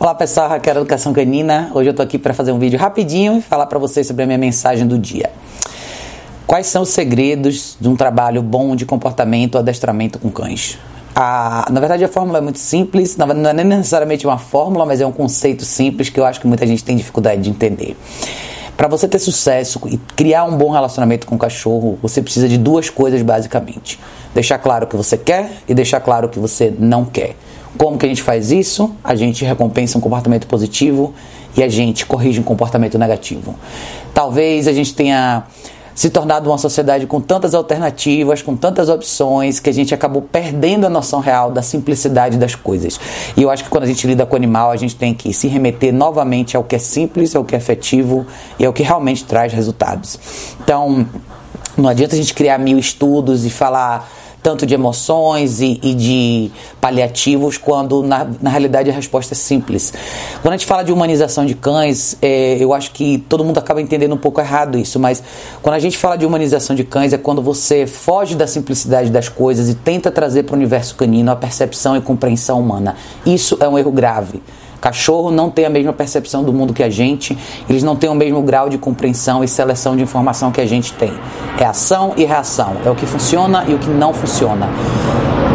Olá pessoal, Raquel Educação Canina. Hoje eu tô aqui para fazer um vídeo rapidinho e falar para vocês sobre a minha mensagem do dia. Quais são os segredos de um trabalho bom de comportamento, adestramento com cães? A, na verdade, a fórmula é muito simples, não é nem necessariamente uma fórmula, mas é um conceito simples que eu acho que muita gente tem dificuldade de entender. Para você ter sucesso e criar um bom relacionamento com o cachorro, você precisa de duas coisas basicamente: deixar claro o que você quer e deixar claro o que você não quer. Como que a gente faz isso? A gente recompensa um comportamento positivo e a gente corrige um comportamento negativo. Talvez a gente tenha se tornado uma sociedade com tantas alternativas, com tantas opções, que a gente acabou perdendo a noção real da simplicidade das coisas. E eu acho que quando a gente lida com o animal, a gente tem que se remeter novamente ao que é simples, ao que é efetivo e ao que realmente traz resultados. Então, não adianta a gente criar mil estudos e falar tanto de emoções e, e de paliativos, quando na, na, realidade a resposta é simples. Quando a gente fala de humanização de cães, é, eu acho que todo mundo acaba entendendo um pouco errado isso, mas quando a gente fala de humanização de cães é quando você foge da simplicidade das coisas e tenta trazer para o universo canino a percepção e compreensão humana. Isso é um erro grave. Cachorro não tem a mesma percepção do mundo que a gente, eles não têm o mesmo grau de compreensão e seleção de informação que a gente tem. É ação e reação, é o que funciona e o que não funciona.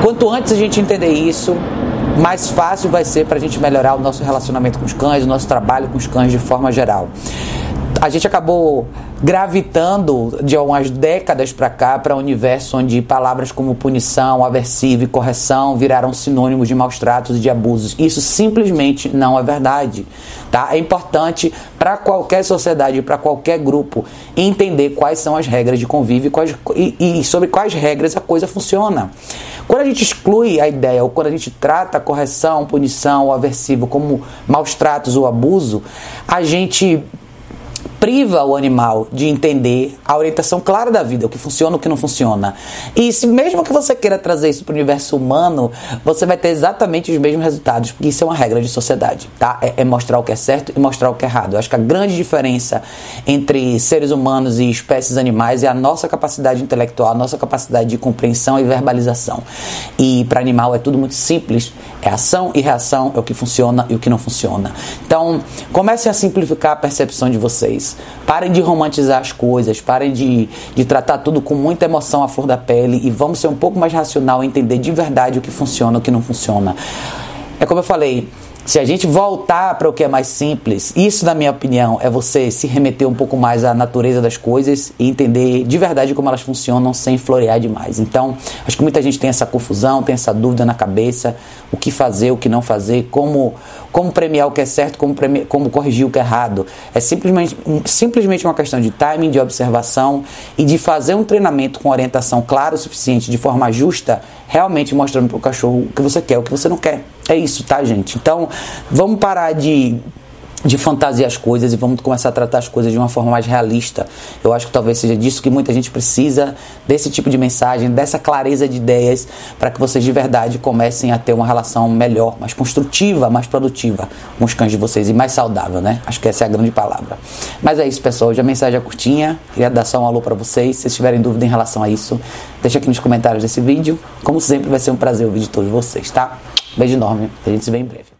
Quanto antes a gente entender isso, mais fácil vai ser para a gente melhorar o nosso relacionamento com os cães, o nosso trabalho com os cães de forma geral. A gente acabou gravitando de algumas décadas para cá para um universo onde palavras como punição, aversivo e correção viraram sinônimos de maus tratos e de abusos. Isso simplesmente não é verdade. Tá? É importante para qualquer sociedade, para qualquer grupo, entender quais são as regras de convívio e, quais, e, e sobre quais regras a coisa funciona. Quando a gente exclui a ideia, ou quando a gente trata a correção, punição ou aversivo como maus tratos ou abuso, a gente priva o animal de entender a orientação clara da vida, o que funciona, o que não funciona. E se mesmo que você queira trazer isso para o universo humano, você vai ter exatamente os mesmos resultados, porque isso é uma regra de sociedade, tá? É, é mostrar o que é certo e mostrar o que é errado. Eu acho que a grande diferença entre seres humanos e espécies animais é a nossa capacidade intelectual, a nossa capacidade de compreensão e verbalização. E para animal é tudo muito simples, é ação e reação, é o que funciona e o que não funciona. Então, comecem a simplificar a percepção de vocês. Parem de romantizar as coisas, parem de, de tratar tudo com muita emoção à flor da pele e vamos ser um pouco mais racional e entender de verdade o que funciona e o que não funciona. É como eu falei, se a gente voltar para o que é mais simples, isso, na minha opinião, é você se remeter um pouco mais à natureza das coisas e entender de verdade como elas funcionam sem florear demais. Então, acho que muita gente tem essa confusão, tem essa dúvida na cabeça: o que fazer, o que não fazer, como, como premiar o que é certo, como, premiar, como corrigir o que é errado. É simplesmente, simplesmente uma questão de timing, de observação e de fazer um treinamento com orientação clara o suficiente, de forma justa, realmente mostrando para o cachorro o que você quer, o que você não quer. É isso, tá, gente? Então, vamos parar de de fantasiar as coisas e vamos começar a tratar as coisas de uma forma mais realista. Eu acho que talvez seja disso que muita gente precisa, desse tipo de mensagem, dessa clareza de ideias, para que vocês de verdade comecem a ter uma relação melhor, mais construtiva, mais produtiva com os cães de vocês e mais saudável, né? Acho que essa é a grande palavra. Mas é isso, pessoal. Hoje a mensagem é curtinha. Queria dar só um alô para vocês. Se vocês tiverem dúvida em relação a isso, deixa aqui nos comentários desse vídeo. Como sempre, vai ser um prazer ouvir de todos vocês, tá? Beijo enorme. A gente se vê em breve.